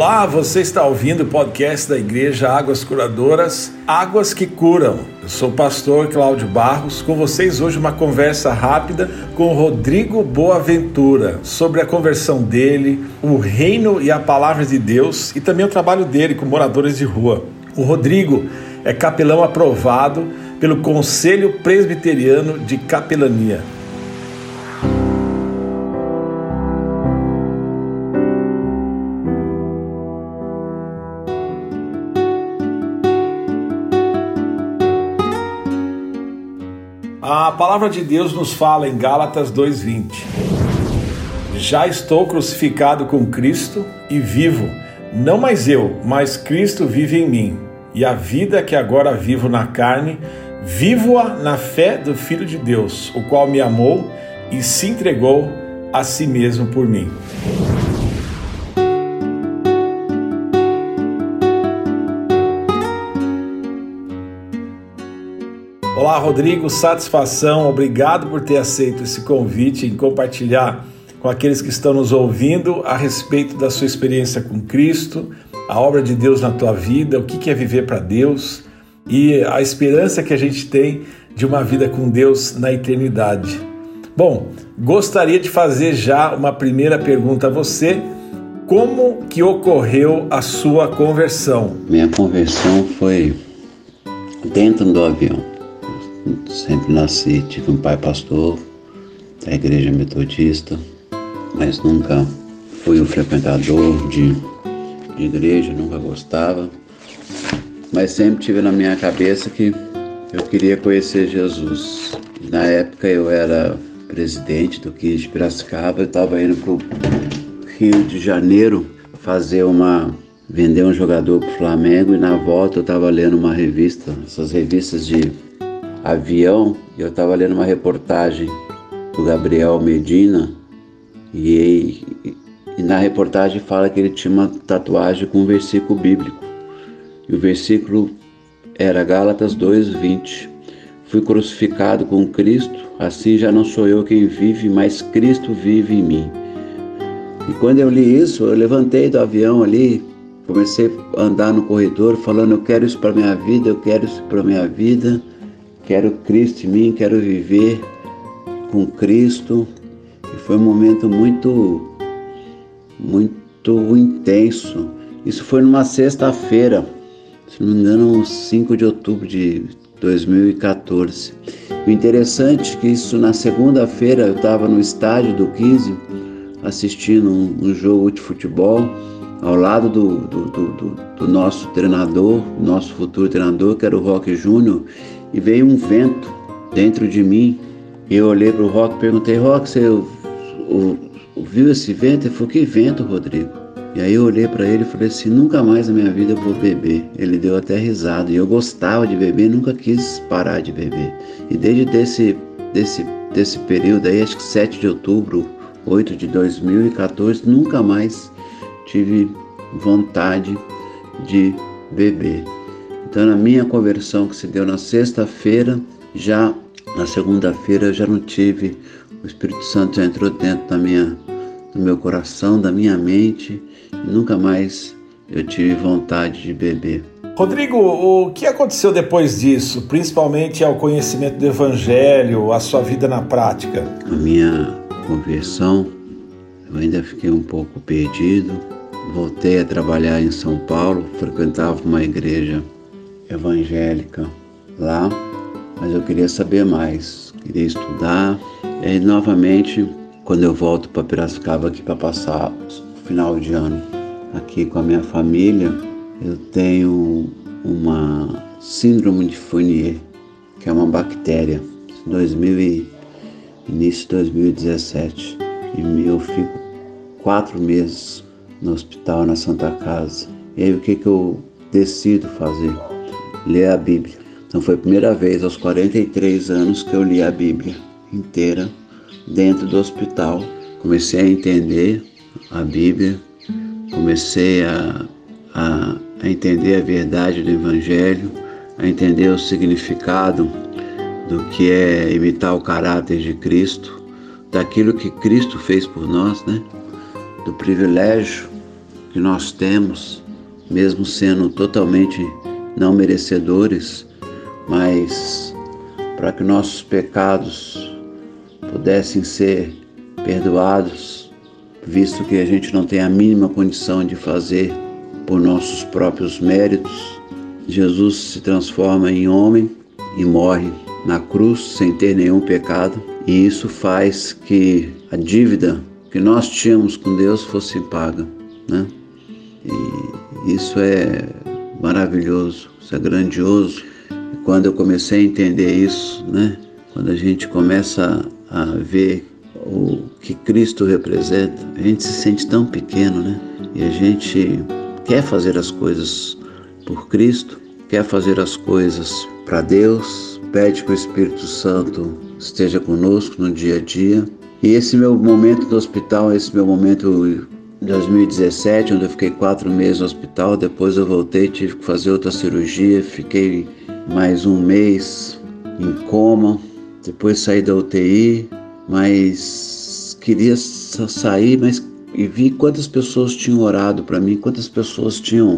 Olá, você está ouvindo o podcast da Igreja Águas Curadoras, Águas que Curam. Eu sou o pastor Cláudio Barros, com vocês hoje uma conversa rápida com Rodrigo Boaventura sobre a conversão dele, o reino e a palavra de Deus e também o trabalho dele com moradores de rua. O Rodrigo é capelão aprovado pelo Conselho Presbiteriano de Capelania. Palavra de Deus nos fala em Gálatas 2:20. Já estou crucificado com Cristo e vivo, não mais eu, mas Cristo vive em mim. E a vida que agora vivo na carne, vivo-a na fé do Filho de Deus, o qual me amou e se entregou a si mesmo por mim. Olá, Rodrigo, satisfação, obrigado por ter aceito esse convite em compartilhar com aqueles que estão nos ouvindo a respeito da sua experiência com Cristo, a obra de Deus na tua vida, o que é viver para Deus e a esperança que a gente tem de uma vida com Deus na eternidade. Bom, gostaria de fazer já uma primeira pergunta a você. Como que ocorreu a sua conversão? Minha conversão foi dentro do avião sempre nasci, tive um pai pastor da igreja metodista, mas nunca fui um frequentador de, de igreja, nunca gostava. Mas sempre tive na minha cabeça que eu queria conhecer Jesus. Na época eu era presidente do KIS de Piracicaba, eu estava indo para o Rio de Janeiro fazer uma vender um jogador para o Flamengo e na volta eu estava lendo uma revista, essas revistas de avião, eu estava lendo uma reportagem do Gabriel Medina e, e, e, na reportagem fala que ele tinha uma tatuagem com um versículo bíblico. E o versículo era Gálatas 2:20. Fui crucificado com Cristo, assim já não sou eu quem vive, mas Cristo vive em mim. E quando eu li isso, eu levantei do avião ali, comecei a andar no corredor falando: Eu quero isso para minha vida, eu quero isso para minha vida. Quero Cristo em mim, quero viver com Cristo. E foi um momento muito, muito intenso. Isso foi numa sexta-feira, se não me engano, 5 de outubro de 2014. O interessante é que isso na segunda-feira eu estava no estádio do 15 assistindo um, um, jogo de futebol ao lado do, do, do, do nosso treinador, nosso futuro treinador, que era o Roque Júnior, e veio um vento dentro de mim. Eu olhei para o Rock e perguntei: Rock, você ouviu esse vento? Ele falou: Que vento, Rodrigo? E aí eu olhei para ele e falei assim: Nunca mais na minha vida eu vou beber. Ele deu até risada. E eu gostava de beber, nunca quis parar de beber. E desde desse, desse, desse período aí, acho que 7 de outubro, 8 de 2014, nunca mais tive vontade de beber. Então, na minha conversão que se deu na sexta-feira, já na segunda-feira eu já não tive, o Espírito Santo já entrou dentro da minha, do meu coração, da minha mente, e nunca mais eu tive vontade de beber. Rodrigo, o que aconteceu depois disso, principalmente ao conhecimento do Evangelho, a sua vida na prática? A minha conversão, eu ainda fiquei um pouco perdido. Voltei a trabalhar em São Paulo, frequentava uma igreja evangélica lá, mas eu queria saber mais, queria estudar. E novamente, quando eu volto para Piracicaba aqui para passar o final de ano aqui com a minha família, eu tenho uma síndrome de Fournier, que é uma bactéria, 2000 e, início de 2017. E eu fico quatro meses no hospital, na Santa Casa. E aí o que, que eu decido fazer? Ler a Bíblia. Então foi a primeira vez aos 43 anos que eu li a Bíblia inteira dentro do hospital. Comecei a entender a Bíblia, comecei a, a, a entender a verdade do Evangelho, a entender o significado do que é imitar o caráter de Cristo, daquilo que Cristo fez por nós, né? Do privilégio que nós temos, mesmo sendo totalmente não merecedores, mas para que nossos pecados pudessem ser perdoados, visto que a gente não tem a mínima condição de fazer por nossos próprios méritos, Jesus se transforma em homem e morre na cruz sem ter nenhum pecado, e isso faz que a dívida que nós tínhamos com Deus fosse paga, né? E isso é maravilhoso, isso é grandioso. E quando eu comecei a entender isso, né? Quando a gente começa a ver o que Cristo representa, a gente se sente tão pequeno, né? E a gente quer fazer as coisas por Cristo, quer fazer as coisas para Deus, pede que o Espírito Santo esteja conosco no dia a dia. E esse meu momento do hospital, esse meu momento 2017, onde eu fiquei quatro meses no hospital, depois eu voltei, tive que fazer outra cirurgia, fiquei mais um mês em coma, depois saí da UTI, mas queria sair, mas e vi quantas pessoas tinham orado para mim, quantas pessoas tinham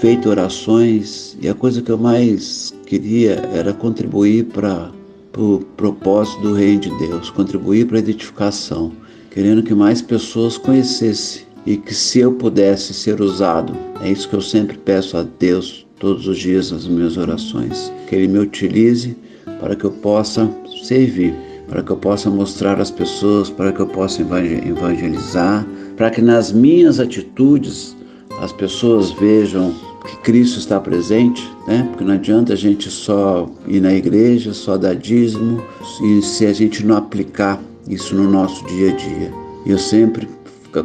feito orações, e a coisa que eu mais queria era contribuir para o propósito do reino de Deus, contribuir para a edificação querendo que mais pessoas conhecessem e que se eu pudesse ser usado, é isso que eu sempre peço a Deus todos os dias nas minhas orações, que Ele me utilize para que eu possa servir, para que eu possa mostrar às pessoas, para que eu possa evangelizar, para que nas minhas atitudes as pessoas vejam que Cristo está presente, né? Porque não adianta a gente só ir na igreja, só dar dízimo, e se a gente não aplicar isso no nosso dia a dia. Eu sempre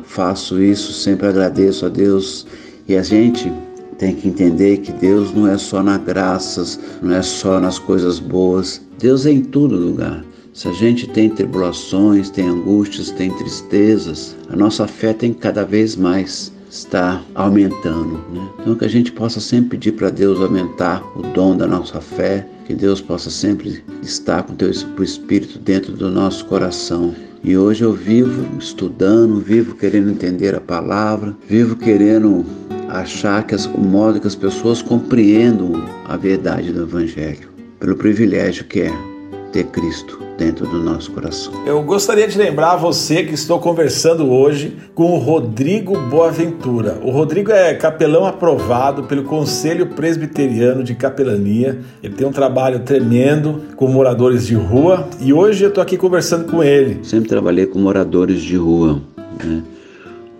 faço isso, sempre agradeço a Deus e a gente tem que entender que Deus não é só nas graças, não é só nas coisas boas. Deus é em todo lugar. Se a gente tem tribulações, tem angústias, tem tristezas, a nossa fé tem que cada vez mais estar aumentando. Né? Então que a gente possa sempre pedir para Deus aumentar o dom da nossa fé, que Deus possa sempre estar com o Espírito dentro do nosso coração. E hoje eu vivo estudando, vivo querendo entender a palavra, vivo querendo achar que as, o modo que as pessoas compreendam a verdade do Evangelho, pelo privilégio que é ter Cristo dentro do nosso coração. Eu gostaria de lembrar você que estou conversando hoje com o Rodrigo Boaventura. O Rodrigo é capelão aprovado pelo Conselho Presbiteriano de Capelania. Ele tem um trabalho tremendo com moradores de rua e hoje eu estou aqui conversando com ele. Sempre trabalhei com moradores de rua, né?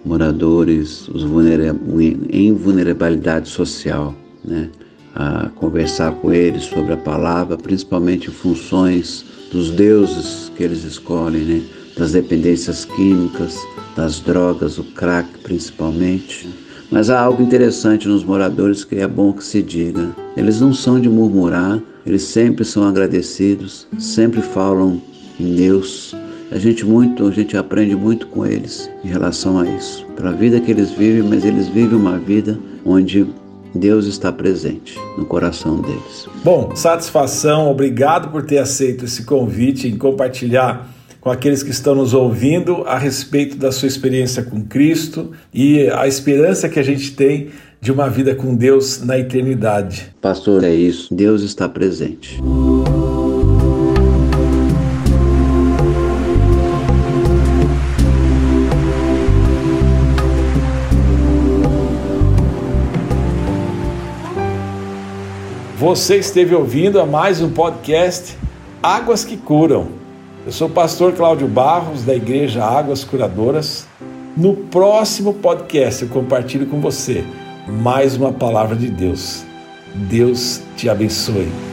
moradores os vulnera em vulnerabilidade social, né? a conversar com eles sobre a palavra, principalmente funções dos deuses que eles escolhem, né? das dependências químicas, das drogas, o crack principalmente. Mas há algo interessante nos moradores que é bom que se diga. Eles não são de murmurar, eles sempre são agradecidos, sempre falam em Deus. A gente muito, a gente aprende muito com eles em relação a isso. Para a vida que eles vivem, mas eles vivem uma vida onde Deus está presente no coração deles. Bom, satisfação, obrigado por ter aceito esse convite em compartilhar com aqueles que estão nos ouvindo a respeito da sua experiência com Cristo e a esperança que a gente tem de uma vida com Deus na eternidade. Pastor, é isso. Deus está presente. Você esteve ouvindo a mais um podcast Águas que Curam. Eu sou o pastor Cláudio Barros, da Igreja Águas Curadoras. No próximo podcast eu compartilho com você mais uma palavra de Deus. Deus te abençoe.